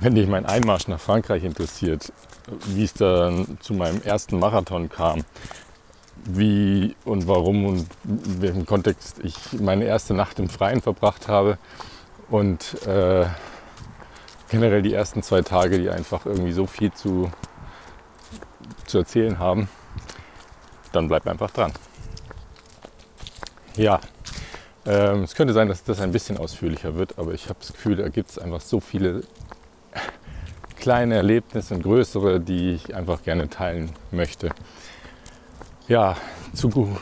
wenn dich mein Einmarsch nach Frankreich interessiert, wie es dann zu meinem ersten Marathon kam, wie und warum und in welchem Kontext ich meine erste Nacht im Freien verbracht habe und äh, generell die ersten zwei Tage, die einfach irgendwie so viel zu, zu erzählen haben, dann bleib einfach dran. Ja, ähm, es könnte sein, dass das ein bisschen ausführlicher wird, aber ich habe das Gefühl, da gibt es einfach so viele kleine Erlebnisse und größere, die ich einfach gerne teilen möchte. Ja, zu,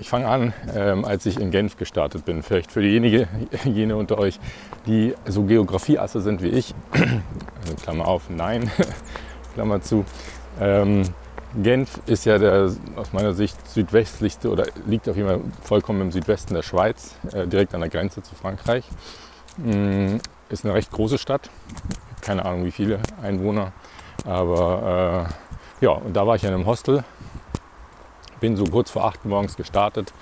ich fange an, ähm, als ich in Genf gestartet bin. Vielleicht für diejenigen jene unter euch, die so Geografieasse sind wie ich. Also Klammer auf, nein, Klammer zu. Ähm, Genf ist ja der aus meiner Sicht südwestlichste oder liegt auf jeden Fall vollkommen im Südwesten der Schweiz, äh, direkt an der Grenze zu Frankreich. Mm, ist eine recht große Stadt, keine Ahnung wie viele Einwohner, aber äh, ja, und da war ich in einem Hostel, bin so kurz vor acht morgens gestartet,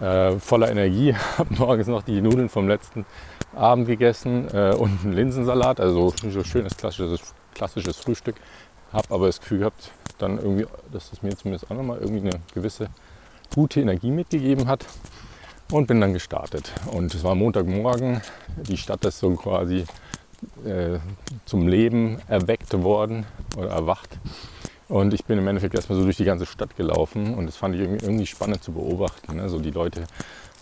äh, voller Energie, habe morgens noch die Nudeln vom letzten Abend gegessen äh, und einen Linsensalat, also so schönes klassisches, klassisches Frühstück. Habe aber das Gefühl gehabt, dann irgendwie, dass es mir zumindest auch nochmal irgendwie eine gewisse gute Energie mitgegeben hat und bin dann gestartet. Und es war Montagmorgen, die Stadt ist so quasi äh, zum Leben erweckt worden oder erwacht. Und ich bin im Endeffekt erstmal so durch die ganze Stadt gelaufen und das fand ich irgendwie spannend zu beobachten. Ne? So die Leute,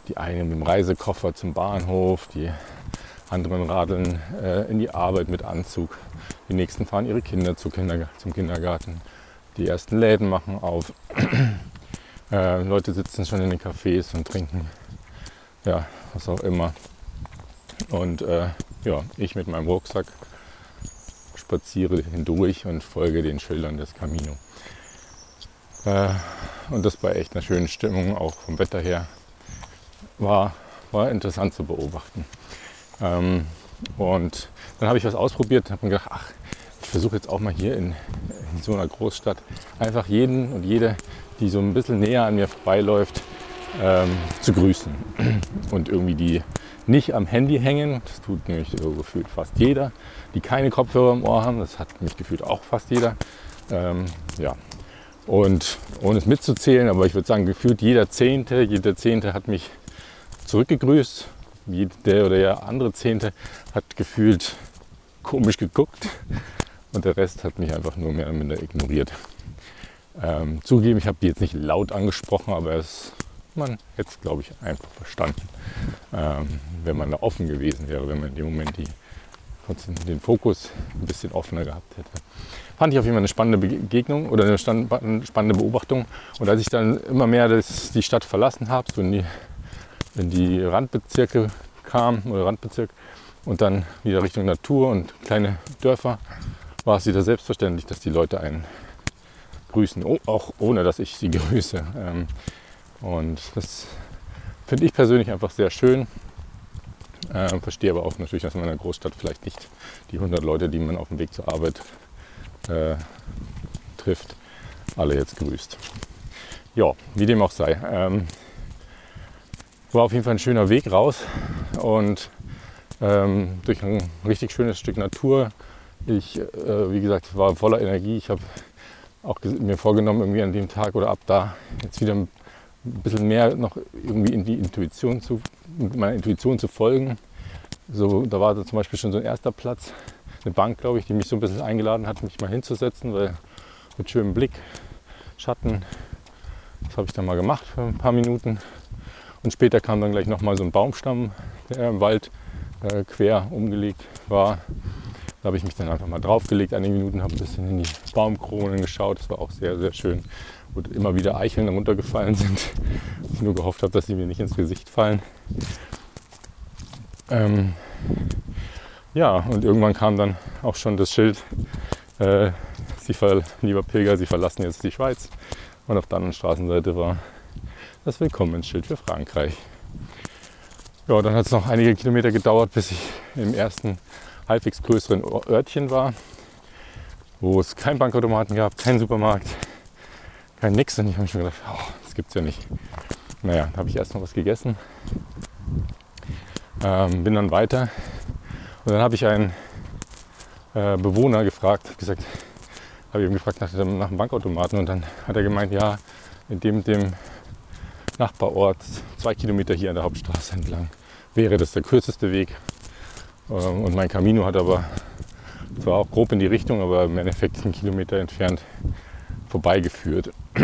die einen mit dem Reisekoffer zum Bahnhof, die anderen radeln äh, in die Arbeit mit Anzug, die nächsten fahren ihre Kinder zum Kindergarten, die ersten Läden machen auf, äh, Leute sitzen schon in den Cafés und trinken, ja, was auch immer. Und äh, ja, ich mit meinem Rucksack spaziere hindurch und folge den Schildern des Camino. Äh, und das bei echt einer schönen Stimmung, auch vom Wetter her, war, war interessant zu beobachten. Ähm, und dann habe ich was ausprobiert und habe mir gedacht, ach, ich versuche jetzt auch mal hier in, in, so einer Großstadt einfach jeden und jede, die so ein bisschen näher an mir vorbeiläuft, ähm, zu grüßen. Und irgendwie die nicht am Handy hängen, das tut nämlich so gefühlt fast jeder, die keine Kopfhörer im Ohr haben, das hat mich gefühlt auch fast jeder. Ähm, ja. Und ohne es mitzuzählen, aber ich würde sagen, gefühlt jeder Zehnte, jeder Zehnte hat mich zurückgegrüßt. Der oder der andere Zehnte hat gefühlt komisch geguckt und der Rest hat mich einfach nur mehr oder minder ignoriert. Ähm, zugeben, ich habe die jetzt nicht laut angesprochen, aber es man hätte es, glaube ich, einfach verstanden, ähm, wenn man da offen gewesen wäre, wenn man in dem Moment die, den Fokus ein bisschen offener gehabt hätte. Fand ich auf jeden Fall eine spannende Begegnung oder eine spannende Beobachtung. Und als ich dann immer mehr das, die Stadt verlassen habe, so in die, in die Randbezirke kam oder Randbezirk und dann wieder Richtung Natur und kleine Dörfer, war es wieder selbstverständlich, dass die Leute einen grüßen, auch ohne dass ich sie grüße. Und das finde ich persönlich einfach sehr schön. Äh, verstehe aber auch natürlich, dass man in einer Großstadt vielleicht nicht die 100 Leute, die man auf dem Weg zur Arbeit äh, trifft, alle jetzt grüßt. Ja, wie dem auch sei. Ähm, war auf jeden Fall ein schöner Weg raus und ähm, durch ein richtig schönes Stück Natur. Ich, äh, wie gesagt, war voller Energie. Ich habe auch mir vorgenommen, irgendwie an dem Tag oder ab da jetzt wieder ein ein bisschen mehr noch irgendwie in die Intuition zu, meiner Intuition zu folgen. So, da war zum Beispiel schon so ein erster Platz, eine Bank, glaube ich, die mich so ein bisschen eingeladen hat, mich mal hinzusetzen, weil mit schönem Blick, Schatten, das habe ich dann mal gemacht für ein paar Minuten. Und später kam dann gleich nochmal so ein Baumstamm, der im Wald äh, quer umgelegt war. Da habe ich mich dann einfach mal draufgelegt, einige Minuten, habe ein bisschen in die Baumkronen geschaut. Das war auch sehr, sehr schön wo immer wieder Eicheln runtergefallen sind. Ich nur gehofft habe, dass sie mir nicht ins Gesicht fallen. Ähm, ja, und irgendwann kam dann auch schon das Schild, äh, sie lieber Pilger, Sie verlassen jetzt die Schweiz. Und auf der anderen Straßenseite war das Willkommensschild für Frankreich. Ja, dann hat es noch einige Kilometer gedauert, bis ich im ersten halbwegs größeren Örtchen war, wo es keinen Bankautomaten gab, keinen Supermarkt, kein Nix. Und ich habe mir schon gedacht, oh, das gibt's ja nicht. Naja, dann habe ich erst noch was gegessen, ähm, bin dann weiter und dann habe ich ein, äh, Bewohner gefragt, gesagt, habe ihm gefragt nach, nach dem Bankautomaten und dann hat er gemeint, ja, in dem, dem Nachbarort, zwei Kilometer hier an der Hauptstraße entlang, wäre das der kürzeste Weg. Ähm, und mein Camino hat aber zwar auch grob in die Richtung, aber im Endeffekt einen Kilometer entfernt vorbeigeführt.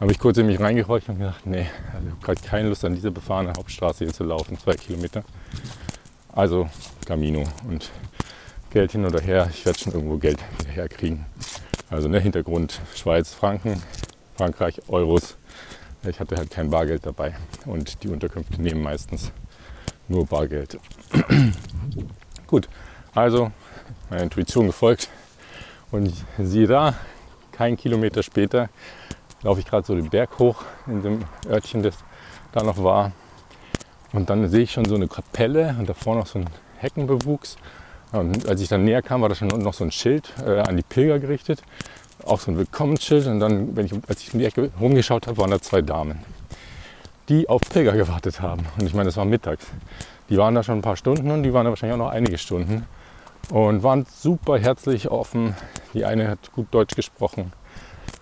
habe ich kurz in mich reingehorcht und gedacht, nee, also ich habe gerade keine Lust an dieser befahrenen Hauptstraße hier zu laufen, zwei Kilometer. Also Camino und Geld hin oder her, ich werde schon irgendwo Geld herkriegen. Also ne, Hintergrund Schweiz, Franken, Frankreich, Euros. Ich hatte halt kein Bargeld dabei und die Unterkünfte nehmen meistens nur Bargeld. Gut, also meiner Intuition gefolgt und siehe da, kein Kilometer später laufe ich gerade so den Berg hoch in dem Örtchen, das da noch war. Und dann sehe ich schon so eine Kapelle und davor noch so ein Heckenbewuchs. Und als ich dann näher kam, war da schon noch so ein Schild äh, an die Pilger gerichtet. Auch so ein Willkommensschild. Und dann, ich, als ich in die Ecke rumgeschaut habe, waren da zwei Damen, die auf Pilger gewartet haben. Und ich meine, das war mittags. Die waren da schon ein paar Stunden und die waren da wahrscheinlich auch noch einige Stunden. Und waren super herzlich offen. Die eine hat gut Deutsch gesprochen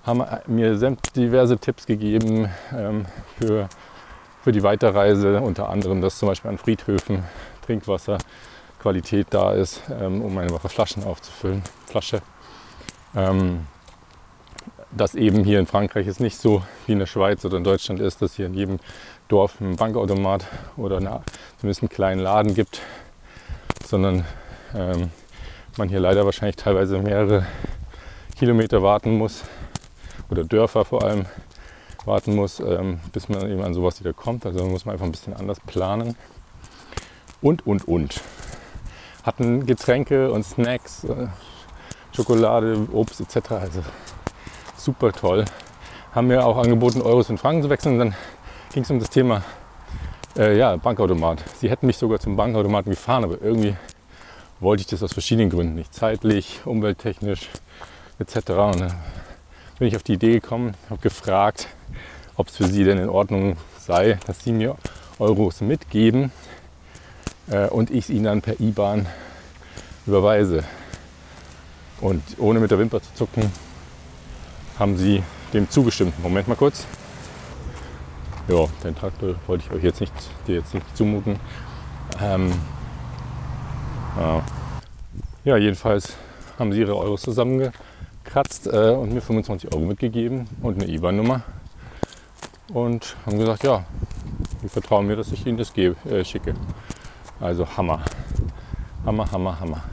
haben mir diverse Tipps gegeben ähm, für, für die Weiterreise, unter anderem, dass zum Beispiel an Friedhöfen Trinkwasserqualität da ist, ähm, um einfach Flaschen aufzufüllen. Flasche. Ähm, dass eben hier in Frankreich es nicht so wie in der Schweiz oder in Deutschland ist, dass hier in jedem Dorf ein Bankautomat oder eine, zumindest einen kleinen Laden gibt, sondern ähm, man hier leider wahrscheinlich teilweise mehrere Kilometer warten muss, oder Dörfer vor allem warten muss, ähm, bis man eben an sowas wieder kommt. Also muss man einfach ein bisschen anders planen. Und, und, und. Hatten Getränke und Snacks, äh, Schokolade, Obst etc. Also super toll. Haben mir auch angeboten, Euros in Franken zu wechseln. dann ging es um das Thema äh, ja, Bankautomat. Sie hätten mich sogar zum Bankautomaten gefahren, aber irgendwie wollte ich das aus verschiedenen Gründen nicht. Zeitlich, umwelttechnisch etc. Und bin ich auf die Idee gekommen, habe gefragt, ob es für sie denn in Ordnung sei, dass sie mir Euros mitgeben äh, und ich es ihnen dann per IBAN überweise. Und ohne mit der Wimper zu zucken, haben sie dem zugestimmt. Moment mal kurz. Ja, den Traktor wollte ich euch jetzt nicht, dir jetzt nicht zumuten. Ähm, ja. ja, jedenfalls haben sie ihre Euros zusammengekratzt gekratzt äh, und mir 25 Euro mitgegeben und eine IBAN-Nummer. Und haben gesagt, ja, die vertrauen mir, dass ich ihnen das gebe, äh, schicke. Also Hammer. Hammer, Hammer, Hammer.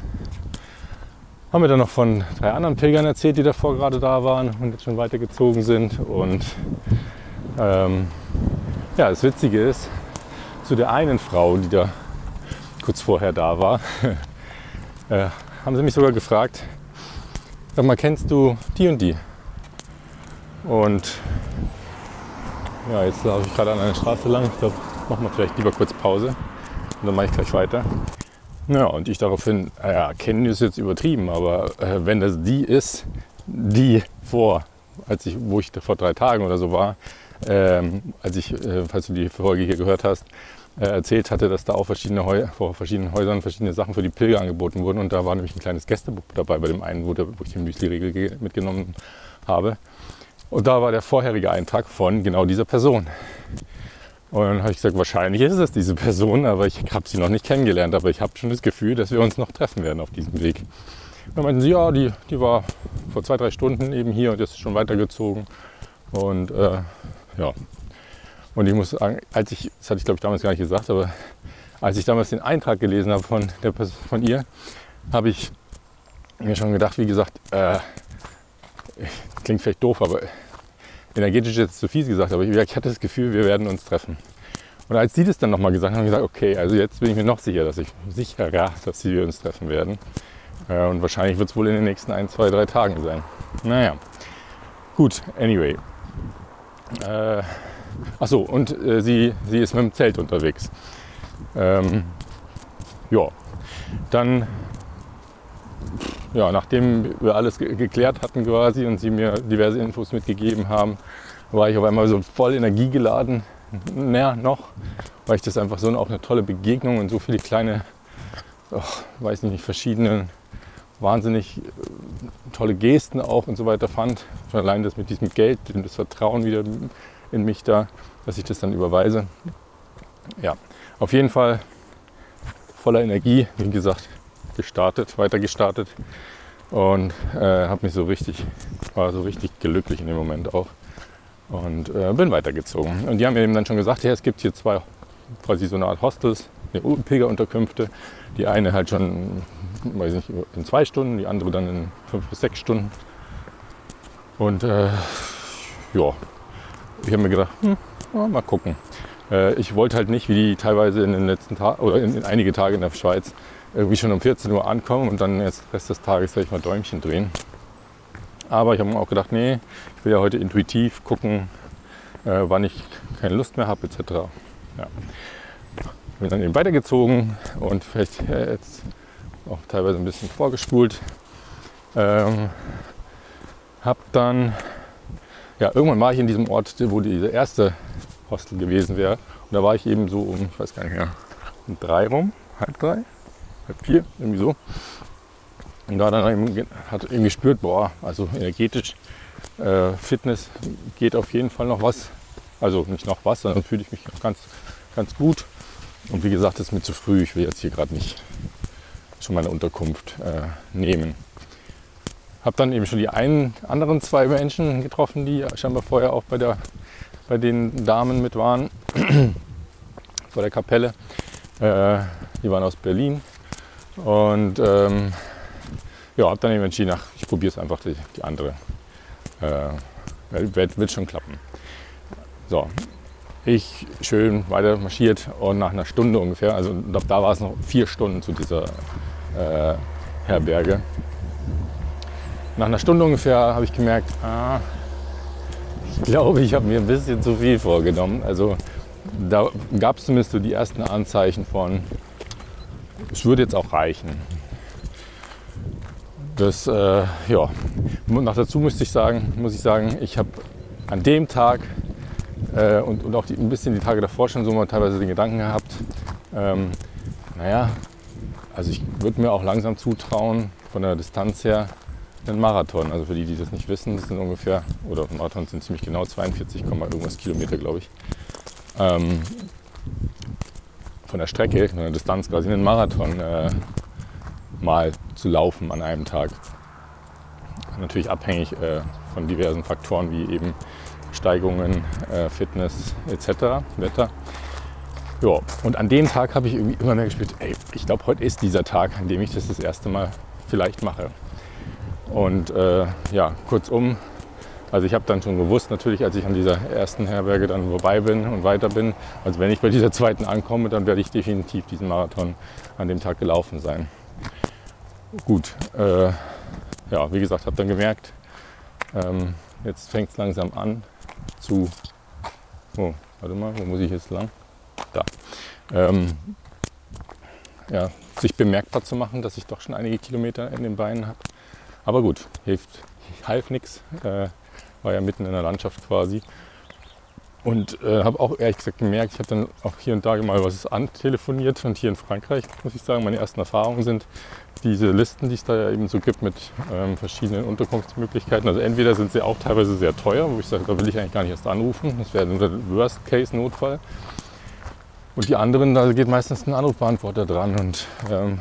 Haben wir dann noch von drei anderen Pilgern erzählt, die davor gerade da waren und jetzt schon weitergezogen sind. Und ähm, ja, das Witzige ist, zu der einen Frau, die da kurz vorher da war, äh, haben sie mich sogar gefragt, Sag mal, kennst du die und die? Und ja, jetzt laufe ich gerade an einer Straße lang. Ich glaube, machen wir vielleicht lieber kurz Pause und dann mache ich gleich weiter. Ja, und ich daraufhin, ja, kennen ist jetzt übertrieben, aber äh, wenn das die ist, die vor, als ich, wo ich vor drei Tagen oder so war, ähm, als ich, äh, falls du die Folge hier gehört hast, äh, erzählt hatte, dass da auch verschiedene Heu vor verschiedenen Häusern verschiedene Sachen für die Pilger angeboten wurden. Und da war nämlich ein kleines Gästebuch dabei bei dem einen, wo, der, wo ich den Müsli-Riegel mitgenommen habe. Und da war der vorherige Eintrag von genau dieser Person. Und dann habe ich gesagt, wahrscheinlich ist es diese Person, aber ich habe sie noch nicht kennengelernt. Aber ich habe schon das Gefühl, dass wir uns noch treffen werden auf diesem Weg. Dann meinten sie, ja, die, die war vor zwei, drei Stunden eben hier und ist schon weitergezogen. Und äh, ja, und ich muss sagen, als ich, das hatte ich glaube ich damals gar nicht gesagt, aber als ich damals den Eintrag gelesen habe von, der, von ihr, habe ich mir schon gedacht, wie gesagt, äh, klingt vielleicht doof, aber energetisch jetzt zu fies gesagt, aber ich, ich hatte das Gefühl, wir werden uns treffen. Und als sie das dann nochmal gesagt haben, habe ich gesagt, okay, also jetzt bin ich mir noch sicher, dass ich sicherer, dass wir uns treffen werden. Äh, und wahrscheinlich wird es wohl in den nächsten ein, zwei, drei Tagen sein. Naja, gut, anyway. Äh, Achso, und äh, sie, sie ist mit dem Zelt unterwegs. Ähm, ja, dann, ja, nachdem wir alles ge geklärt hatten quasi und sie mir diverse Infos mitgegeben haben, war ich auf einmal so voll energiegeladen. Naja, noch, weil ich das einfach so auch eine tolle Begegnung und so viele kleine, oh, weiß nicht, verschiedene wahnsinnig äh, tolle Gesten auch und so weiter fand. Schon allein das mit diesem Geld, das Vertrauen wieder in mich da, dass ich das dann überweise. Ja, auf jeden Fall voller Energie, wie gesagt, gestartet, weiter gestartet und äh, habe mich so richtig, war so richtig glücklich in dem Moment auch und äh, bin weitergezogen. Und die haben mir eben dann schon gesagt, ja, es gibt hier zwei, quasi so eine Art Hostels, eine Pilgerunterkünfte. Die eine halt schon, weiß nicht, in zwei Stunden, die andere dann in fünf bis sechs Stunden. Und äh, ja, ich habe mir gedacht, hm, ja, mal gucken. Äh, ich wollte halt nicht, wie die teilweise in den letzten Tagen oder in, in einige Tage in der Schweiz, irgendwie schon um 14 Uhr ankommen und dann jetzt Rest des Tages werde ich mal Däumchen drehen. Aber ich habe mir auch gedacht, nee, ich will ja heute intuitiv gucken, äh, wann ich keine Lust mehr habe, etc. Ja. Bin dann eben weitergezogen und vielleicht äh, jetzt auch teilweise ein bisschen vorgespult. Ähm, hab dann, ja, irgendwann war ich in diesem Ort, wo diese erste Hostel gewesen wäre. Und da war ich eben so um, ich weiß gar nicht mehr, um drei rum, halb drei, halb vier, irgendwie so. Und da dann hat irgendwie gespürt, boah, also energetisch, äh, Fitness geht auf jeden Fall noch was. Also nicht noch was, sondern fühle ich mich ganz, ganz gut. Und wie gesagt, es ist mir zu früh. Ich will jetzt hier gerade nicht schon meine Unterkunft äh, nehmen. Habe dann eben schon die einen anderen zwei Menschen getroffen, die scheinbar vorher auch bei, der, bei den Damen mit waren, vor der Kapelle. Äh, die waren aus Berlin. Und ähm, ja, habe dann eben entschieden, ach, ich probiere es einfach die, die andere. Äh, wird, wird schon klappen. So, ich schön weiter marschiert und nach einer Stunde ungefähr, also da war es noch vier Stunden zu dieser äh, Herberge. Nach einer Stunde ungefähr habe ich gemerkt, ah, ich glaube, ich habe mir ein bisschen zu viel vorgenommen. Also da gab es zumindest so die ersten Anzeichen von, es würde jetzt auch reichen. Das, äh, ja, noch dazu musste ich sagen, muss ich sagen, ich habe an dem Tag äh, und, und auch die, ein bisschen die Tage davor schon so mal teilweise den Gedanken gehabt, ähm, naja, also ich würde mir auch langsam zutrauen, von der Distanz her, einen Marathon. Also für die, die das nicht wissen, das sind ungefähr, oder Marathon sind ziemlich genau 42, irgendwas Kilometer, glaube ich. Ähm, von der Strecke, von der Distanz quasi einen Marathon äh, mal zu laufen an einem Tag. Natürlich abhängig äh, von diversen Faktoren wie eben Steigungen, äh, Fitness etc., Wetter. Ja, und an dem Tag habe ich irgendwie immer mehr gespürt, ey, ich glaube, heute ist dieser Tag, an dem ich das das erste Mal vielleicht mache. Und äh, ja, kurzum, also ich habe dann schon gewusst, natürlich, als ich an dieser ersten Herberge dann vorbei bin und weiter bin, also wenn ich bei dieser zweiten ankomme, dann werde ich definitiv diesen Marathon an dem Tag gelaufen sein. Gut, äh, ja, wie gesagt, habe dann gemerkt, ähm, jetzt fängt es langsam an zu, oh, warte mal, wo muss ich jetzt lang? Da. Ähm, ja, sich bemerkbar zu machen, dass ich doch schon einige Kilometer in den Beinen habe. Aber gut, hilft, half nichts. Äh, war ja mitten in der Landschaft quasi. Und äh, habe auch ehrlich gesagt gemerkt, ich habe dann auch hier und da mal was antelefoniert. Und hier in Frankreich, muss ich sagen, meine ersten Erfahrungen sind diese Listen, die es da eben so gibt mit ähm, verschiedenen Unterkunftsmöglichkeiten. Also entweder sind sie auch teilweise sehr teuer, wo ich sage, da will ich eigentlich gar nicht erst anrufen. Das wäre der Worst-Case-Notfall. Und die anderen, da geht meistens ein Anrufbeantworter dran. Und ähm,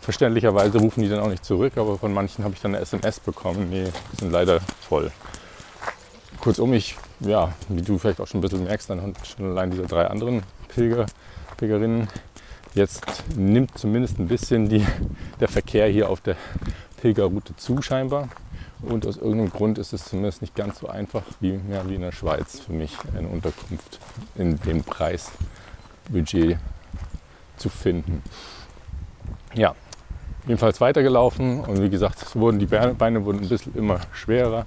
verständlicherweise rufen die dann auch nicht zurück. Aber von manchen habe ich dann eine SMS bekommen. Nee, sind leider voll. Kurzum, ich ja, wie du vielleicht auch schon ein bisschen merkst, anhand schon allein dieser drei anderen Pilger, Pilgerinnen, jetzt nimmt zumindest ein bisschen die, der Verkehr hier auf der Pilgerroute zu scheinbar. Und aus irgendeinem Grund ist es zumindest nicht ganz so einfach wie, ja, wie in der Schweiz für mich eine Unterkunft in dem Preisbudget zu finden. Ja, jedenfalls weitergelaufen und wie gesagt, wurden die Beine wurden ein bisschen immer schwerer.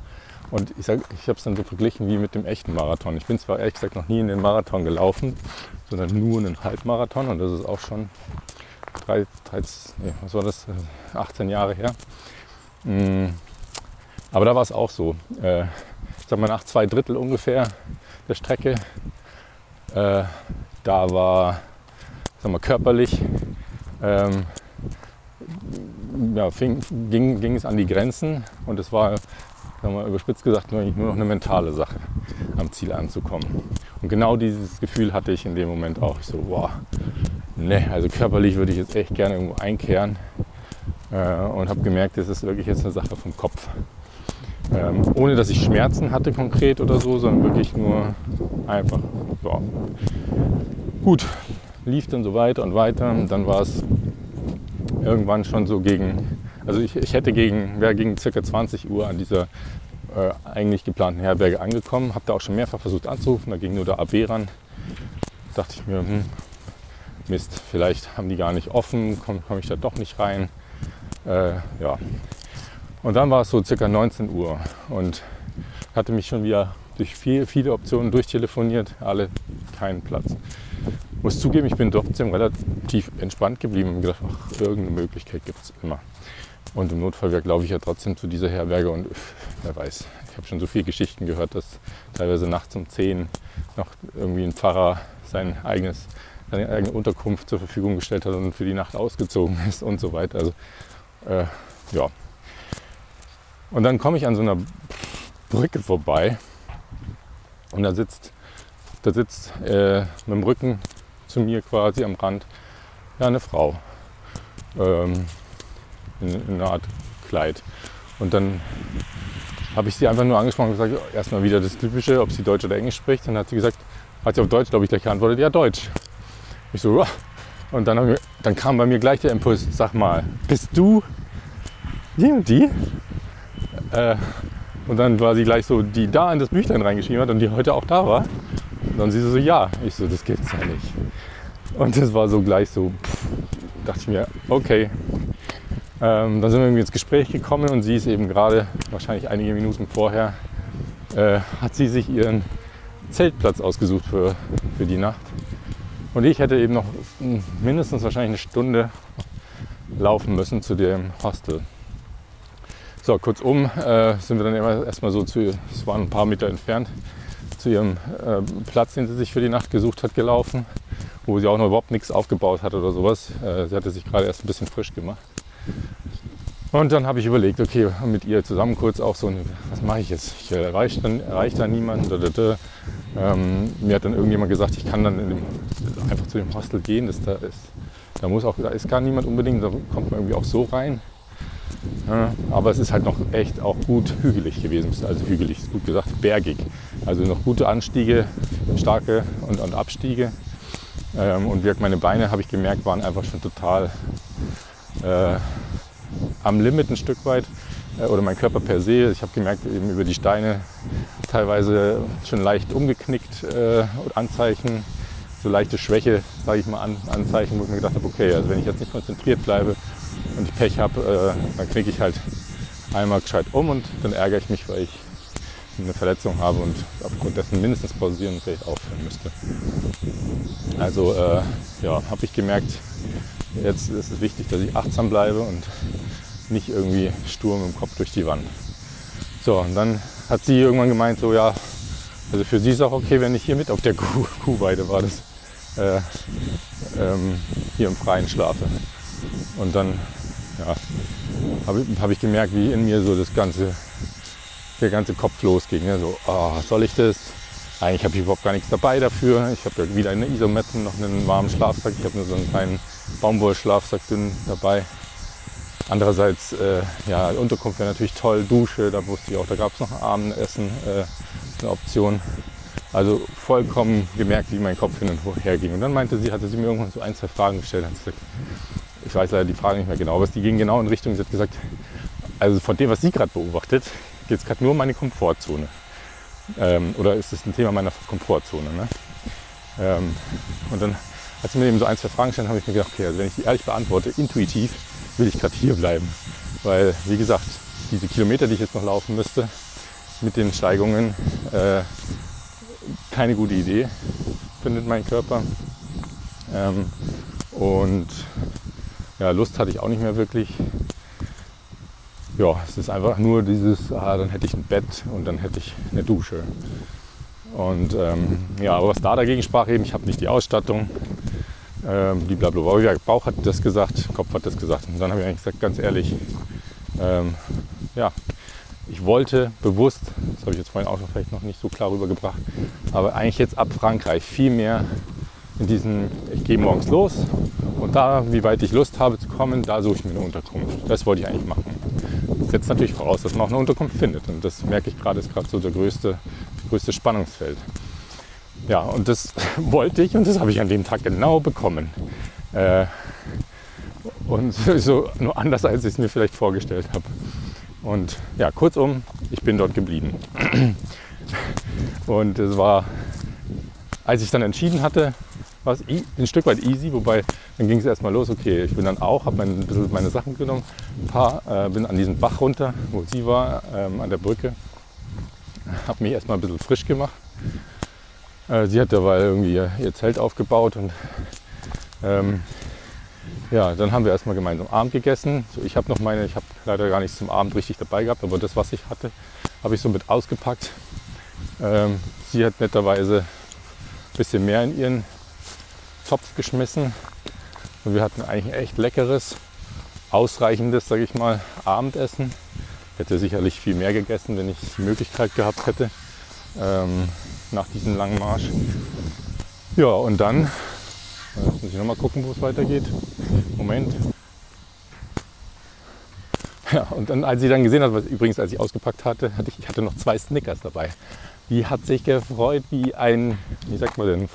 Und ich, ich habe es dann so verglichen wie mit dem echten Marathon. Ich bin zwar ehrlich gesagt noch nie in den Marathon gelaufen, sondern nur einen Halbmarathon und das ist auch schon drei, 13, nee, was war das, 18 Jahre her. Mm, aber da war es auch so. Äh, ich sag mal nach zwei Drittel ungefähr der Strecke, äh, da war sag mal, körperlich ähm, ja, fing, ging, ging es an die Grenzen und es war, sagen wir überspitzt gesagt, nur, noch eine mentale Sache, am Ziel anzukommen. Und genau dieses Gefühl hatte ich in dem Moment auch. Ich so, boah, ne, also körperlich würde ich jetzt echt gerne irgendwo einkehren äh, und habe gemerkt, das ist wirklich jetzt eine Sache vom Kopf. Ähm, ohne dass ich Schmerzen hatte konkret oder so, sondern wirklich nur einfach, ja. Gut, lief dann so weiter und weiter. Und dann war es irgendwann schon so gegen, also ich, ich hätte gegen, wäre gegen circa 20 Uhr an dieser äh, eigentlich geplanten Herberge angekommen. Habe da auch schon mehrfach versucht anzurufen, da ging nur der AB ran. Dachte ich mir, hm, Mist, vielleicht haben die gar nicht offen, komme komm ich da doch nicht rein. Äh, ja. Und dann war es so circa 19 Uhr und hatte mich schon wieder durch viel, viele Optionen durchtelefoniert, alle keinen Platz. Muss zugeben, ich bin trotzdem relativ entspannt geblieben und gedacht, ach, irgendeine Möglichkeit gibt es immer. Und im Notfall wäre, glaube ich, ja trotzdem zu dieser Herberge und wer weiß, ich habe schon so viele Geschichten gehört, dass teilweise nachts um 10 noch irgendwie ein Pfarrer sein eigenes, seine eigene Unterkunft zur Verfügung gestellt hat und für die Nacht ausgezogen ist und so weiter. Also äh, ja. Und dann komme ich an so einer Brücke vorbei und da sitzt, da sitzt äh, mit dem Rücken zu mir quasi am Rand ja, eine Frau. Ähm, in, in einer Art Kleid. Und dann habe ich sie einfach nur angesprochen und gesagt, erstmal wieder das Typische, ob sie Deutsch oder Englisch spricht. Dann hat sie gesagt, hat sie auf Deutsch, glaube ich, gleich geantwortet, ja, Deutsch. Ich so, ja. Und dann, wir, dann kam bei mir gleich der Impuls, sag mal, bist du die und die? Äh, und dann war sie gleich so, die da in das Büchlein reingeschrieben hat und die heute auch da war. Und dann sie so, ja. Ich so, das gibt's ja nicht. Und das war so gleich so, pff, dachte ich mir, okay, ähm, dann sind wir irgendwie ins Gespräch gekommen und sie ist eben gerade, wahrscheinlich einige Minuten vorher, äh, hat sie sich ihren Zeltplatz ausgesucht für, für die Nacht. Und ich hätte eben noch mindestens wahrscheinlich eine Stunde laufen müssen zu dem Hostel. So, kurzum äh, sind wir dann erstmal so zu, es waren ein paar Meter entfernt, zu ihrem äh, Platz, den sie sich für die Nacht gesucht hat, gelaufen, wo sie auch noch überhaupt nichts aufgebaut hat oder sowas. Äh, sie hatte sich gerade erst ein bisschen frisch gemacht. Und dann habe ich überlegt, okay, mit ihr zusammen kurz auch so, was mache ich jetzt? Ich erreiche dann, erreich da niemanden. Ähm, mir hat dann irgendjemand gesagt, ich kann dann dem, einfach zu dem Hostel gehen. Das da, ist, da, muss auch, da ist gar niemand unbedingt, da kommt man irgendwie auch so rein. Ja, aber es ist halt noch echt auch gut hügelig gewesen. Also hügelig ist gut gesagt, bergig. Also noch gute Anstiege, starke und, und Abstiege. Ähm, und meine Beine, habe ich gemerkt, waren einfach schon total äh, am Limit ein Stück weit äh, oder mein Körper per se. Ich habe gemerkt, eben über die Steine teilweise schon leicht umgeknickt äh, Anzeichen, so leichte Schwäche, sage ich mal, an, Anzeichen, wo ich mir gedacht habe, okay, also wenn ich jetzt nicht konzentriert bleibe und ich Pech habe, äh, dann knicke ich halt einmal gescheit um und dann ärgere ich mich, weil ich eine Verletzung habe und aufgrund dessen mindestens pausieren und vielleicht aufhören müsste. Also äh, ja, habe ich gemerkt, Jetzt ist es wichtig, dass ich achtsam bleibe und nicht irgendwie stur mit dem Kopf durch die Wand. So, und dann hat sie irgendwann gemeint, so ja, also für sie ist auch okay, wenn ich hier mit auf der Kuh, Kuhweide war das, äh, ähm, hier im Freien schlafe. Und dann ja, habe hab ich gemerkt, wie in mir so das ganze, der ganze Kopf losging. Ne? So, oh, soll ich das? Eigentlich habe ich überhaupt gar nichts dabei dafür. Ich habe ja weder eine Isometten noch einen warmen Schlafsack. Ich habe nur so einen kleinen Baumwollschlafsack dünn dabei. Andererseits, äh, ja, Unterkunft wäre natürlich toll, Dusche, da wusste ich auch, da gab es noch Abendessen, äh, eine Option. Also vollkommen gemerkt, wie mein Kopf hin und her ging. Und dann meinte sie, hatte sie mir irgendwann so ein, zwei Fragen gestellt. Hat gesagt, ich weiß leider die Frage nicht mehr genau, aber die ging genau in Richtung, sie hat gesagt, also von dem, was sie gerade beobachtet, geht es gerade nur um meine Komfortzone. Ähm, oder ist es ein Thema meiner Komfortzone? Ne? Ähm, und dann als sie mir eben so ein, zwei Fragen stellen, habe ich mir gedacht, okay, also wenn ich die ehrlich beantworte, intuitiv will ich gerade hier bleiben. Weil, wie gesagt, diese Kilometer, die ich jetzt noch laufen müsste, mit den Steigungen, äh, keine gute Idee, findet mein Körper. Ähm, und ja, Lust hatte ich auch nicht mehr wirklich. Ja, es ist einfach nur dieses, ah, dann hätte ich ein Bett und dann hätte ich eine Dusche. Und ähm, ja, aber was da dagegen sprach eben, ich habe nicht die Ausstattung, Ähm, blablabla. Ja, Bauch hat das gesagt, Kopf hat das gesagt. Und dann habe ich eigentlich gesagt, ganz ehrlich, ähm, ja, ich wollte bewusst, das habe ich jetzt vorhin auch vielleicht noch nicht so klar rübergebracht, aber eigentlich jetzt ab Frankreich viel mehr in diesen, ich gehe morgens los und da, wie weit ich Lust habe zu kommen, da suche ich mir eine Unterkunft. Das wollte ich eigentlich machen. Setzt natürlich voraus, dass man auch eine Unterkunft findet. Und das merke ich gerade, ist gerade so der größte, größte Spannungsfeld. Ja, und das wollte ich und das habe ich an dem Tag genau bekommen. Äh, und so nur anders, als ich es mir vielleicht vorgestellt habe. Und ja, kurzum, ich bin dort geblieben. Und es war, als ich dann entschieden hatte, war es ein Stück weit easy, wobei dann ging es erstmal los, okay, ich bin dann auch, habe ein bisschen meine Sachen genommen, ein paar, äh, bin an diesen Bach runter, wo sie war, ähm, an der Brücke, habe mich erstmal ein bisschen frisch gemacht. Äh, sie hat dabei irgendwie ihr, ihr Zelt aufgebaut und ähm, ja, dann haben wir erstmal gemeinsam Abend gegessen. So, ich habe noch meine, ich habe leider gar nichts zum Abend richtig dabei gehabt, aber das, was ich hatte, habe ich so mit ausgepackt. Ähm, sie hat netterweise ein bisschen mehr in ihren Topf geschmissen. Und wir hatten eigentlich ein echt leckeres, ausreichendes, sage ich mal, Abendessen. Ich hätte sicherlich viel mehr gegessen, wenn ich die Möglichkeit gehabt hätte, ähm, nach diesem langen Marsch. Ja, und dann, jetzt muss ich nochmal gucken, wo es weitergeht. Moment. Ja, und dann, als sie dann gesehen was übrigens, als ich ausgepackt hatte, hatte ich, ich hatte noch zwei Snickers dabei. Die hat sich gefreut wie ein, wie sagt man denn,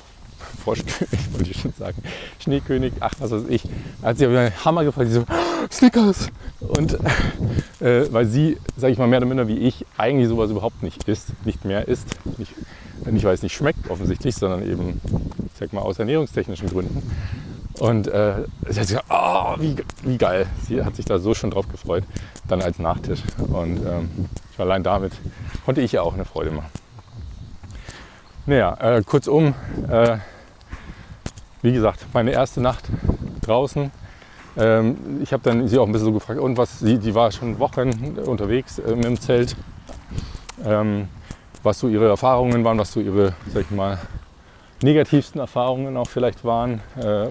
Froschkönig, wollte ich schon sagen, Schneekönig, ach was weiß ich. Hat sie aber einen Hammer gefragt, die so, Snickers! Und äh, weil sie, sage ich mal, mehr oder minder wie ich, eigentlich sowas überhaupt nicht isst, nicht mehr isst. Nicht, nicht weil es nicht schmeckt offensichtlich, sondern eben, ich sag mal, aus ernährungstechnischen Gründen. Und äh, sie hat gesagt, oh, wie, wie geil. Sie hat sich da so schon drauf gefreut, dann als Nachtisch. Und ähm, allein damit konnte ich ja auch eine Freude machen. Naja, äh, kurzum, äh, wie gesagt, meine erste Nacht draußen. Ähm, ich habe dann sie auch ein bisschen so gefragt, und was, sie, die war schon Wochen unterwegs äh, mit dem Zelt, ähm, was so ihre Erfahrungen waren, was so ihre, sag ich mal, negativsten Erfahrungen auch vielleicht waren. Äh,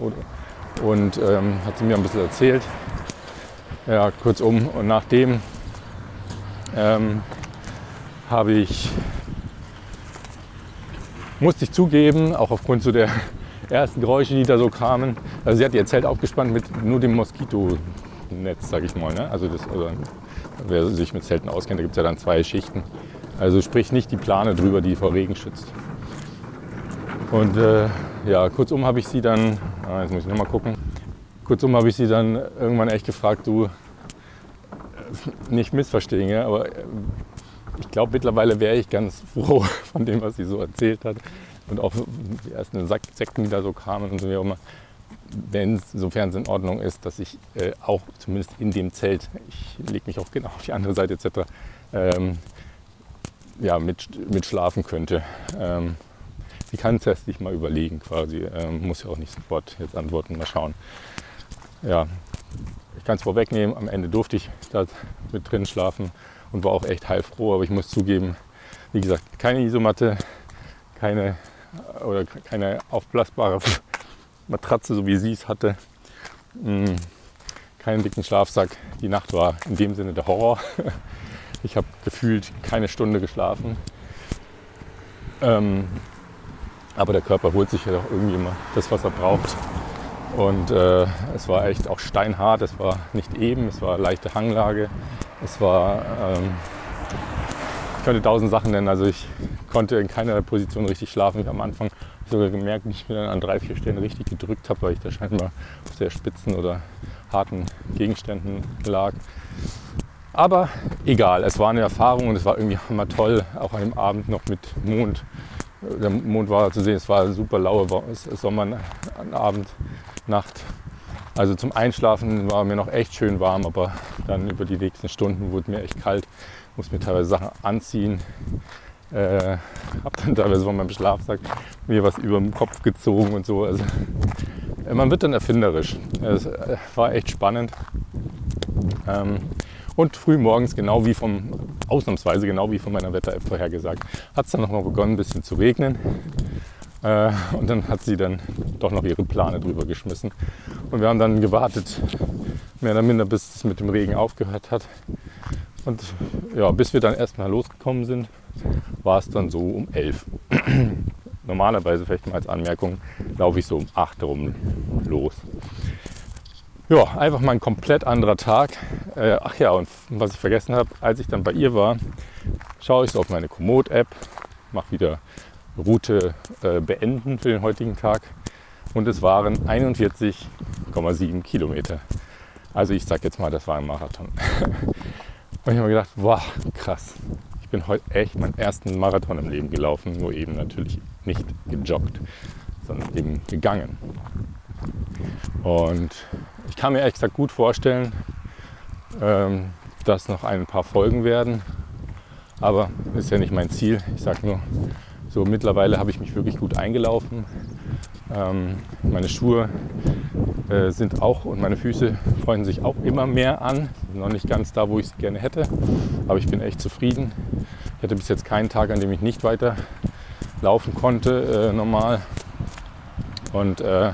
und ähm, hat sie mir ein bisschen erzählt. Ja, kurzum, und nachdem ähm, habe ich, musste ich zugeben, auch aufgrund so der ersten Geräusche, die da so kamen. Also sie hat ihr Zelt aufgespannt mit nur dem Moskitonetz, sag ich mal. Ne? Also das, oder, wer sich mit Zelten auskennt, da gibt es ja dann zwei Schichten. Also sprich nicht die Plane drüber, die vor Regen schützt. Und äh, ja, kurzum habe ich sie dann, ah, jetzt muss ich nochmal gucken, kurzum habe ich sie dann irgendwann echt gefragt, du, äh, nicht missverstehen, ja, aber äh, ich glaube mittlerweile wäre ich ganz froh von dem, was sie so erzählt hat und auch die ersten Sekten, die da so kamen und so wie auch immer, wenn sofern es in Ordnung ist, dass ich äh, auch zumindest in dem Zelt, ich lege mich auch genau auf die andere Seite etc., ähm, ja, mit, mit schlafen könnte. Ähm, Sie kann es erst sich mal überlegen quasi. Ähm, muss ja auch nicht sofort jetzt antworten, mal schauen. Ja, ich kann es vorwegnehmen, am Ende durfte ich da mit drin schlafen und war auch echt heilfroh, aber ich muss zugeben, wie gesagt, keine Isomatte, keine oder keine aufblasbare Matratze, so wie sie es hatte. Mm, keinen dicken Schlafsack. Die Nacht war in dem Sinne der Horror. Ich habe gefühlt keine Stunde geschlafen. Ähm, aber der Körper holt sich ja doch irgendwie immer das, was er braucht. Und äh, es war echt auch steinhart, es war nicht eben, es war leichte Hanglage, es war, ähm, ich könnte tausend Sachen nennen, also ich konnte in keiner Position richtig schlafen. Ich habe am Anfang sogar gemerkt, wie ich mir dann an drei, vier Stellen richtig gedrückt habe, weil ich da scheinbar auf sehr spitzen oder harten Gegenständen lag. Aber egal, es war eine Erfahrung und es war irgendwie immer toll, auch an dem Abend noch mit Mond der Mond war zu sehen, es war super laue Sommerabend, Nacht. Also zum Einschlafen war mir noch echt schön warm, aber dann über die nächsten Stunden wurde mir echt kalt. Muss mir teilweise Sachen anziehen. Äh, hab dann teilweise von meinem Schlafsack mir was über den Kopf gezogen und so. Also, man wird dann erfinderisch. Es äh, war echt spannend. Ähm, und früh morgens, genau wie vom, ausnahmsweise genau wie von meiner Wetter-App vorhergesagt, hat es dann nochmal begonnen, ein bisschen zu regnen. Äh, und dann hat sie dann doch noch ihre Plane drüber geschmissen. Und wir haben dann gewartet, mehr oder minder, bis es mit dem Regen aufgehört hat. Und ja, bis wir dann erstmal losgekommen sind, war es dann so um elf. Normalerweise, vielleicht mal als Anmerkung, laufe ich so um acht rum los. Ja, einfach mal ein komplett anderer Tag. Äh, ach ja, und was ich vergessen habe, als ich dann bei ihr war, schaue ich so auf meine Komoot-App, mache wieder Route äh, beenden für den heutigen Tag und es waren 41,7 Kilometer. Also ich sag jetzt mal, das war ein Marathon. und ich habe mir gedacht, wow, krass. Bin heute echt meinen ersten Marathon im Leben gelaufen, nur eben natürlich nicht gejoggt, sondern eben gegangen. Und ich kann mir ehrlich gesagt gut vorstellen, ähm, dass noch ein paar Folgen werden. Aber ist ja nicht mein Ziel. Ich sage nur, so mittlerweile habe ich mich wirklich gut eingelaufen. Ähm, meine Schuhe äh, sind auch und meine Füße freuen sich auch immer mehr an. Noch nicht ganz da, wo ich sie gerne hätte, aber ich bin echt zufrieden. Ich hatte bis jetzt keinen Tag, an dem ich nicht weiter laufen konnte, äh, normal. Und äh,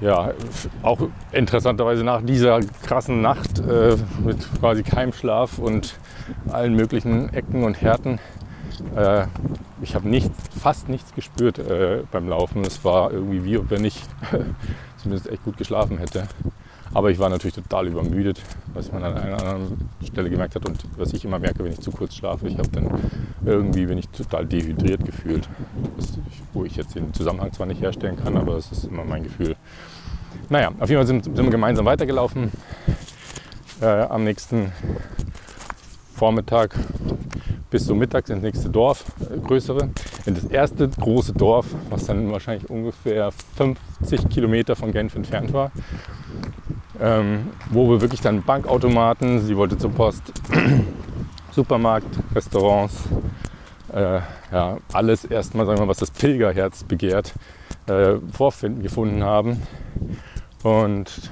ja, auch interessanterweise nach dieser krassen Nacht äh, mit quasi Keimschlaf und allen möglichen Ecken und Härten äh, ich habe nichts, fast nichts gespürt äh, beim Laufen. Es war irgendwie wie, wenn ich zumindest echt gut geschlafen hätte. Aber ich war natürlich total übermüdet, was man an einer anderen Stelle gemerkt hat und was ich immer merke, wenn ich zu kurz schlafe. Ich habe dann irgendwie bin ich total dehydriert gefühlt, wo ich jetzt den Zusammenhang zwar nicht herstellen kann, aber es ist immer mein Gefühl. Naja, auf jeden Fall sind, sind wir gemeinsam weitergelaufen. Äh, am nächsten Vormittag bis so mittags ins nächste Dorf, äh, größere, in das erste große Dorf, was dann wahrscheinlich ungefähr 50 Kilometer von Genf entfernt war, ähm, wo wir wirklich dann Bankautomaten, sie wollte zur Post, Supermarkt, Restaurants, äh, ja, alles erstmal, sagen wir mal, was das Pilgerherz begehrt, äh, vorfinden, gefunden haben. Und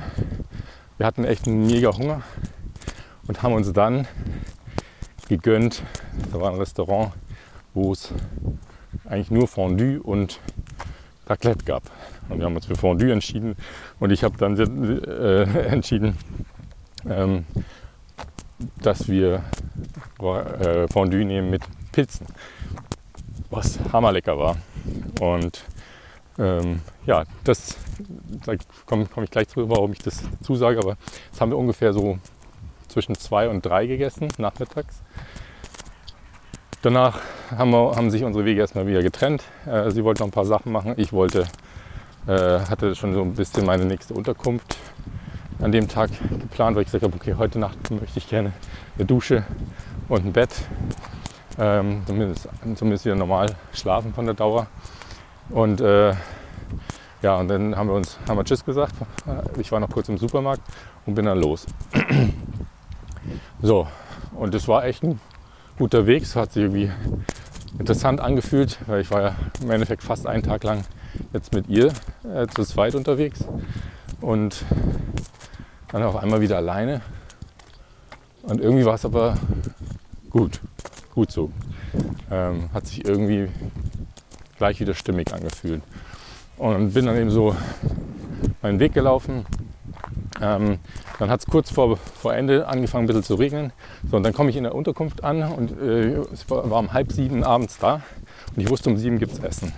wir hatten echt einen mega Hunger und haben uns dann gegönnt. Da war ein Restaurant, wo es eigentlich nur Fondue und Raclette gab. Und wir haben uns für Fondue entschieden und ich habe dann äh, entschieden, ähm, dass wir äh, Fondue nehmen mit Pilzen, was hammerlecker war. Und ähm, ja, das, da komme komm ich gleich drüber, warum ich das zusage, aber das haben wir ungefähr so zwischen zwei und drei gegessen, nachmittags. Danach haben, wir, haben sich unsere Wege erstmal wieder getrennt. Äh, sie wollte noch ein paar Sachen machen. Ich wollte, äh, hatte schon so ein bisschen meine nächste Unterkunft an dem Tag geplant, weil ich gesagt habe, okay, heute Nacht möchte ich gerne eine Dusche und ein Bett. Ähm, zumindest, zumindest wieder normal schlafen von der Dauer. Und äh, ja, und dann haben wir uns haben wir Tschüss gesagt. Ich war noch kurz im Supermarkt und bin dann los. So, und das war echt ein guter Weg. Es hat sich irgendwie interessant angefühlt, weil ich war ja im Endeffekt fast einen Tag lang jetzt mit ihr äh, zu zweit unterwegs und dann auf einmal wieder alleine. Und irgendwie war es aber gut, gut so. Ähm, hat sich irgendwie gleich wieder stimmig angefühlt. Und bin dann eben so meinen Weg gelaufen, ähm, dann hat es kurz vor, vor Ende angefangen, ein bisschen zu regnen. So, und dann komme ich in der Unterkunft an und äh, es war, war, um halb sieben abends da und ich wusste, um sieben gibt es Essen.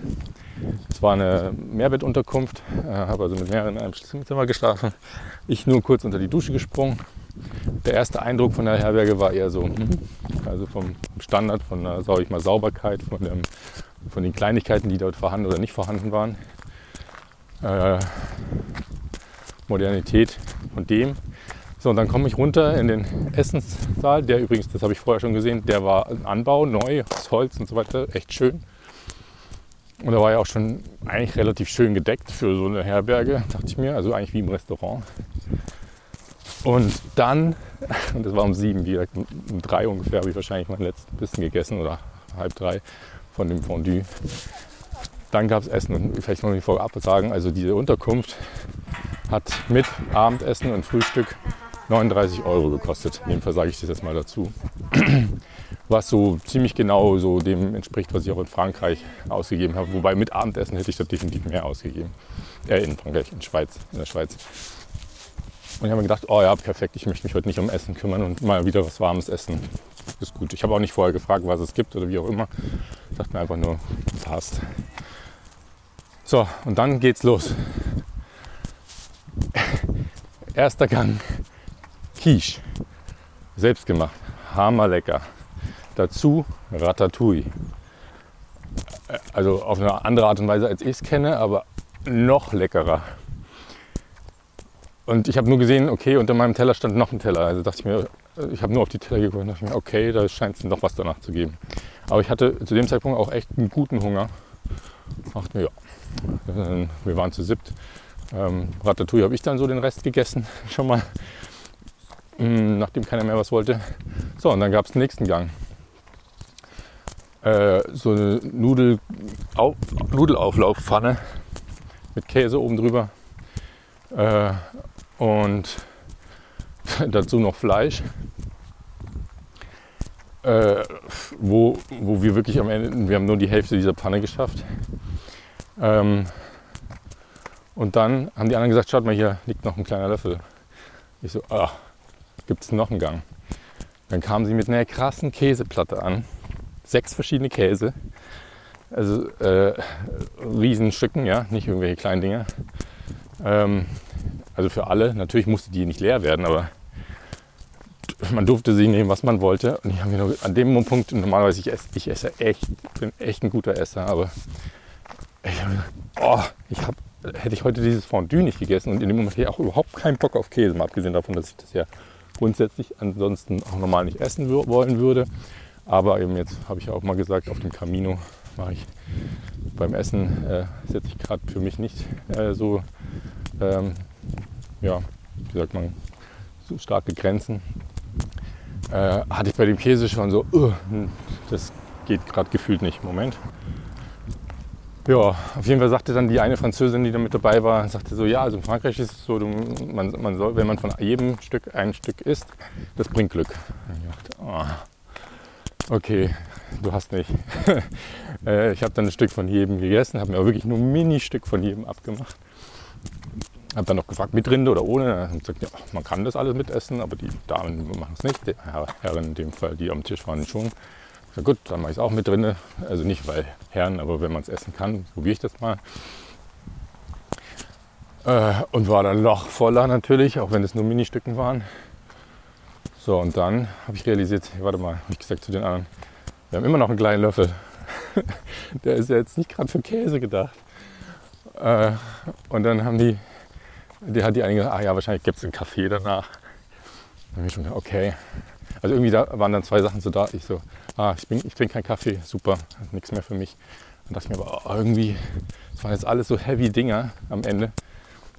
Es war eine Mehrbettunterkunft, äh, habe also mit mehreren in einem Zimmer geschlafen. Ich nur kurz unter die Dusche gesprungen. Der erste Eindruck von der Herberge war eher so, hm, also vom Standard, von der sag ich mal, Sauberkeit, von, dem, von den Kleinigkeiten, die dort vorhanden oder nicht vorhanden waren. Äh, Modernität von dem. So, und dann komme ich runter in den Essenssaal, der übrigens, das habe ich vorher schon gesehen, der war ein Anbau, neu, aus Holz und so weiter, echt schön. Und da war ja auch schon eigentlich relativ schön gedeckt für so eine Herberge, dachte ich mir, also eigentlich wie im Restaurant. Und dann, und das war um sieben, wie gesagt, um drei ungefähr habe ich wahrscheinlich mein letztes bisschen gegessen oder halb drei von dem Fondue. Dann gab es Essen und vielleicht muss ich vorab sagen, also diese Unterkunft hat mit Abendessen und Frühstück 39 Euro gekostet. In dem Fall sage ich das jetzt mal dazu. was so ziemlich genau so dem entspricht, was ich auch in Frankreich ausgegeben habe. Wobei mit Abendessen hätte ich da definitiv mehr ausgegeben. Äh, in Frankreich, in Schweiz, in der Schweiz. Und ich habe mir gedacht, oh ja, perfekt, ich möchte mich heute nicht um Essen kümmern und mal wieder was Warmes essen. Ist gut. Ich habe auch nicht vorher gefragt, was es gibt oder wie auch immer. Ich dachte mir einfach nur, passt. So, und dann geht's los. Erster Gang, Quiche. Selbst gemacht. Hammerlecker. Dazu Ratatouille. Also auf eine andere Art und Weise, als ich es kenne, aber noch leckerer. Und ich habe nur gesehen, okay, unter meinem Teller stand noch ein Teller. Also dachte ich mir, ich habe nur auf die Teller geguckt und dachte mir, okay, da scheint es noch was danach zu geben. Aber ich hatte zu dem Zeitpunkt auch echt einen guten Hunger. Dachte ja, wir waren zu siebt. Ähm, Ratatouille habe ich dann so den Rest gegessen, schon mal, mm, nachdem keiner mehr was wollte. So, und dann gab es den nächsten Gang. Äh, so eine Nudel Nudelauflaufpfanne mit Käse oben drüber. Äh, und dazu noch Fleisch. Äh, wo, wo wir wirklich am Ende, wir haben nur die Hälfte dieser Pfanne geschafft. Ähm, und dann haben die anderen gesagt, schaut mal, hier liegt noch ein kleiner Löffel. Ich so, ah, gibt es noch einen Gang. Dann kamen sie mit einer krassen Käseplatte an. Sechs verschiedene Käse. Also äh, Riesenstücken, ja, nicht irgendwelche kleinen Dinge. Ähm, also für alle. Natürlich musste die nicht leer werden, aber man durfte sie nehmen, was man wollte. Und ich habe mir nur an dem Punkt, normalerweise ich esse, ich esse echt, bin echt ein guter Esser, aber ich habe oh, ich hab, hätte ich heute dieses Fondue nicht gegessen und in dem Moment hätte ich auch überhaupt keinen Bock auf Käse, mal abgesehen davon, dass ich das ja grundsätzlich ansonsten auch normal nicht essen wollen würde. Aber eben jetzt habe ich ja auch mal gesagt, auf dem Camino mache ich beim Essen äh, setze ich gerade für mich nicht äh, so ähm, ja, wie sagt man, so starke Grenzen. Äh, hatte ich bei dem Käse schon so, uh, das geht gerade gefühlt nicht. Moment. Ja, auf jeden Fall sagte dann die eine Französin, die da mit dabei war, sagte so, ja, also in Frankreich ist es so, du, man, man soll, wenn man von jedem Stück ein Stück isst, das bringt Glück. oh, okay, du hast nicht. Äh, ich habe dann ein Stück von jedem gegessen, habe mir aber wirklich nur ein Mini-Stück von jedem abgemacht. Habe dann noch gefragt, mit Rinde oder ohne. Und gesagt, ja, man kann das alles mitessen, aber die Damen machen es nicht. Die Herren in dem Fall, die am Tisch waren schon. Ich gut, dann mache ich es auch mit Rinde. Also nicht weil Herren, aber wenn man es essen kann, probiere ich das mal. Äh, und war dann noch voller natürlich, auch wenn es nur Ministücken waren. So, und dann habe ich realisiert, warte mal, habe ich gesagt zu den anderen, wir haben immer noch einen kleinen Löffel. Der ist ja jetzt nicht gerade für Käse gedacht. Äh, und dann haben die die hat die eine gesagt, ah ja, wahrscheinlich gibt es einen Kaffee danach. Dann habe ich schon gedacht, okay. Also irgendwie da waren dann zwei Sachen so da. Ich so, ah, ich, ich trinke keinen Kaffee, super, nichts mehr für mich. Dann dachte ich mir aber, oh, irgendwie, das waren jetzt alles so heavy Dinger am Ende.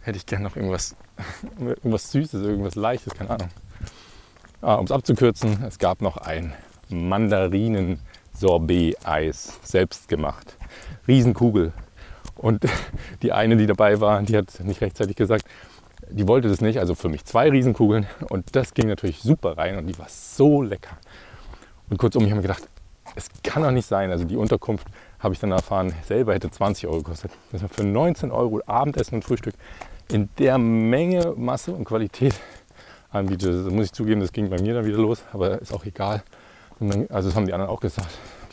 Hätte ich gerne noch irgendwas, irgendwas Süßes, irgendwas Leichtes, keine Ahnung. Ah, um es abzukürzen, es gab noch ein Mandarinen-Sorbet-Eis, selbst gemacht. Riesenkugel, und die eine, die dabei war, die hat nicht rechtzeitig gesagt, die wollte das nicht. Also für mich zwei Riesenkugeln. Und das ging natürlich super rein und die war so lecker. Und kurzum, ich habe mir gedacht, es kann doch nicht sein. Also die Unterkunft, habe ich dann erfahren, selber hätte 20 Euro gekostet. Das für 19 Euro Abendessen und Frühstück in der Menge, Masse und Qualität anbietet. Das muss ich zugeben, das ging bei mir dann wieder los, aber ist auch egal. Dann, also das haben die anderen auch gesagt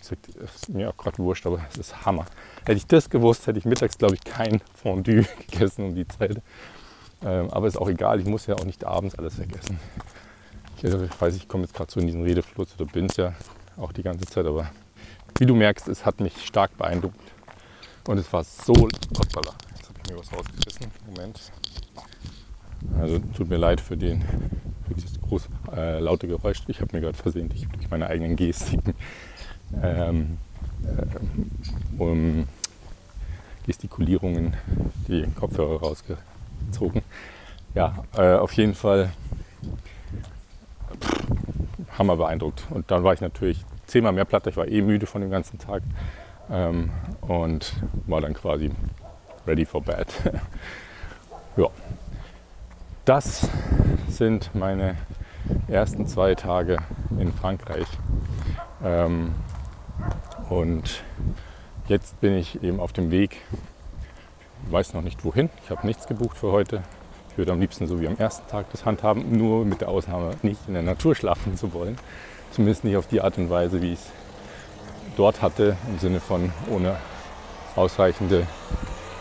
gesagt, ist mir auch gerade wurscht, aber es ist Hammer. Hätte ich das gewusst, hätte ich mittags, glaube ich, kein Fondue gegessen um die Zeit. Ähm, aber ist auch egal, ich muss ja auch nicht abends alles vergessen. Ich, ich weiß, ich komme jetzt gerade so in diesen Redefluss oder bin es ja auch die ganze Zeit, aber wie du merkst, es hat mich stark beeindruckt. Und es war so. Hoppala, jetzt habe ich mir was rausgerissen. Moment. Also tut mir leid für, den, für dieses groß äh, laute Geräusch. Ich habe mir gerade versehentlich durch meine eigenen Gestiken ähm, äh, um Gestikulierungen die Kopfhörer rausgezogen. Ja, äh, auf jeden Fall pff, hammer beeindruckt. Und dann war ich natürlich zehnmal mehr platt. Ich war eh müde von dem ganzen Tag ähm, und war dann quasi ready for bed. ja, das sind meine ersten zwei Tage in Frankreich. Ähm, und jetzt bin ich eben auf dem Weg, weiß noch nicht wohin. Ich habe nichts gebucht für heute. Ich würde am liebsten so wie am ersten Tag das handhaben, nur mit der Ausnahme nicht in der Natur schlafen zu wollen. Zumindest nicht auf die Art und Weise, wie ich es dort hatte, im Sinne von ohne ausreichende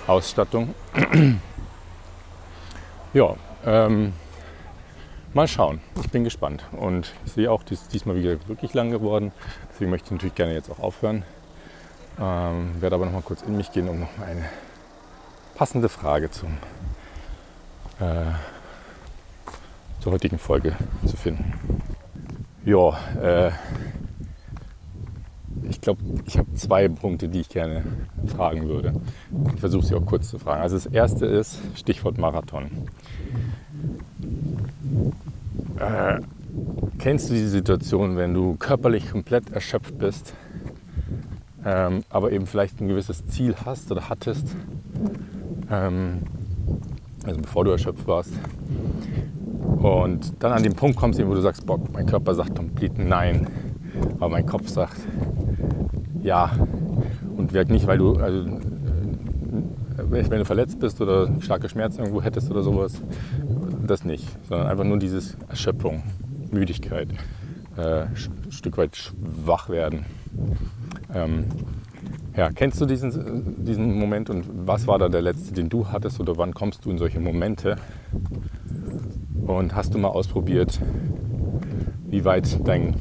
Ausstattung. ja, ähm, mal schauen. Ich bin gespannt. Und sehe auch, dies, diesmal wieder wirklich lang geworden. Deswegen möchte ich natürlich gerne jetzt auch aufhören. Ähm, werde aber noch mal kurz in mich gehen, um noch mal eine passende Frage zum, äh, zur heutigen Folge zu finden. Ja, äh, ich glaube, ich habe zwei Punkte, die ich gerne fragen würde. Ich versuche sie auch kurz zu fragen. Also das erste ist Stichwort Marathon. Äh, kennst du diese Situation, wenn du körperlich komplett erschöpft bist, ähm, aber eben vielleicht ein gewisses Ziel hast oder hattest, ähm, also bevor du erschöpft warst, und dann an den Punkt kommst, wo du sagst, boah, mein Körper sagt komplett Nein, aber mein Kopf sagt Ja. Und vielleicht nicht, weil du, also, äh, wenn du verletzt bist oder starke Schmerzen irgendwo hättest oder sowas, das nicht, sondern einfach nur dieses Erschöpfung, Müdigkeit, äh, ein Stück weit schwach werden. Ähm, ja, kennst du diesen, diesen Moment und was war da der letzte, den du hattest oder wann kommst du in solche Momente? Und hast du mal ausprobiert, wie weit deine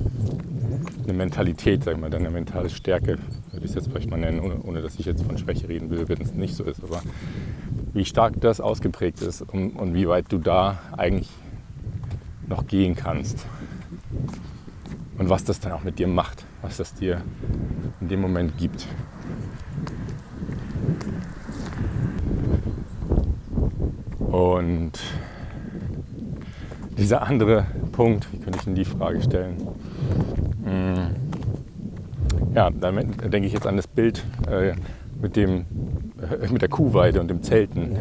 Mentalität, sag mal, deine mentale Stärke, würde ich es jetzt vielleicht mal nennen, ohne, ohne dass ich jetzt von Schwäche reden will, wenn es nicht so ist, aber wie stark das ausgeprägt ist und, und wie weit du da eigentlich noch gehen kannst. Und was das dann auch mit dir macht, was das dir in dem Moment gibt. Und dieser andere Punkt, wie könnte ich denn die Frage stellen? Hm. Ja, dann denke ich jetzt an das Bild äh, mit, dem, äh, mit der Kuhweide und dem Zelten.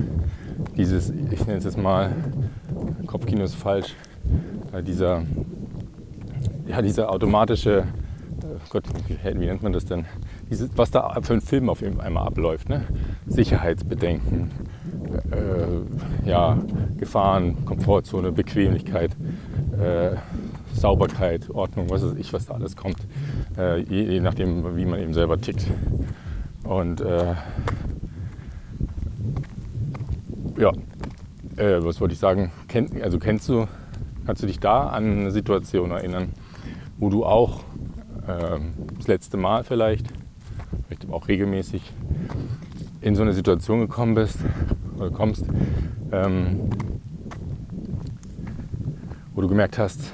Dieses, ich nenne es jetzt mal, Kopfkino ist falsch, äh, dieser, ja, dieser automatische, äh, Gott, wie nennt man das denn? Dieses, was da für ein Film auf einmal abläuft. Ne? Sicherheitsbedenken, äh, ja, Gefahren, Komfortzone, Bequemlichkeit, äh, Sauberkeit, Ordnung, was weiß ich, was da alles kommt, äh, je, je, nachdem, wie man eben selber tickt. Und äh, ja, äh, was wollte ich sagen? Kenn, also kennst du, kannst du dich da an eine Situation erinnern, wo du auch ähm, das letzte Mal vielleicht, vielleicht auch regelmäßig in so eine Situation gekommen bist oder kommst, ähm, wo du gemerkt hast,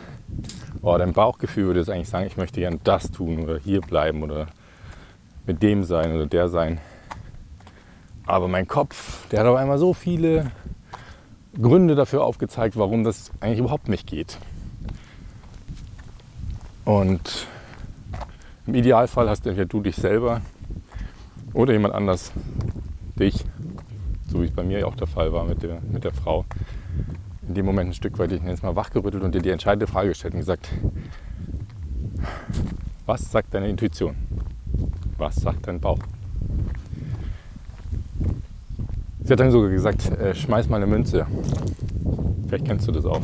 oh, dein Bauchgefühl würde jetzt eigentlich sagen, ich möchte gern das tun oder hier bleiben oder mit dem sein oder der sein. Aber mein Kopf, der hat auf einmal so viele Gründe dafür aufgezeigt, warum das eigentlich überhaupt nicht geht. Und im Idealfall hast entweder du dich selber oder jemand anders dich, so wie es bei mir auch der Fall war mit der, mit der Frau, in dem Moment ein Stück weit, ich nenne es mal, wachgerüttelt und dir die entscheidende Frage gestellt und gesagt, was sagt deine Intuition? Was sagt dein Bauch? Sie hat dann sogar gesagt, äh, schmeiß mal eine Münze. Vielleicht kennst du das auch.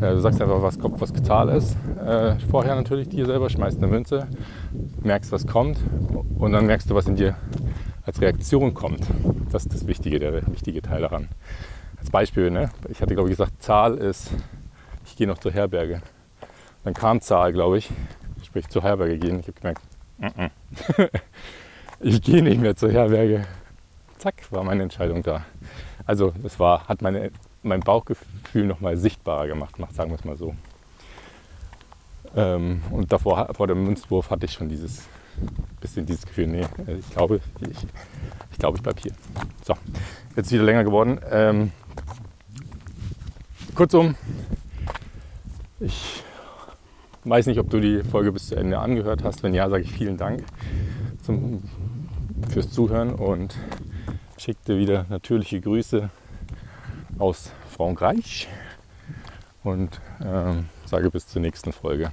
Äh, du sagst einfach, was, was Zahl ist. Äh, vorher natürlich dir selber, schmeißt eine Münze, merkst, was kommt und dann merkst du, was in dir als Reaktion kommt. Das ist das Wichtige, der wichtige Teil daran. Als Beispiel, ne? ich hatte glaube ich gesagt, Zahl ist, ich gehe noch zur Herberge. Dann kam Zahl, glaube ich, sprich zur Herberge gehen. Ich habe gemerkt, mm -mm. ich gehe nicht mehr zur Herberge. Zack, war meine Entscheidung da. Also es war, hat meine, mein Bauchgefühl nochmal sichtbarer gemacht, sagen wir es mal so. Ähm, und davor, vor dem Münzwurf hatte ich schon dieses bisschen dieses Gefühl, nee, äh, ich glaube, ich, ich glaube, ich bleibe hier. So, jetzt wieder länger geworden. Ähm, kurzum, ich weiß nicht, ob du die Folge bis zu Ende angehört hast. Wenn ja, sage ich vielen Dank zum, fürs Zuhören und schicke dir wieder natürliche Grüße aus Frankreich und ähm, sage bis zur nächsten Folge,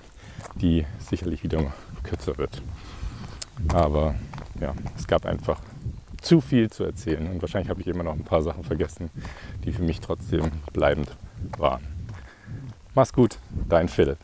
die sicherlich wieder kürzer wird. Aber ja, es gab einfach zu viel zu erzählen und wahrscheinlich habe ich immer noch ein paar Sachen vergessen, die für mich trotzdem bleibend waren. Mach's gut, dein Philipp.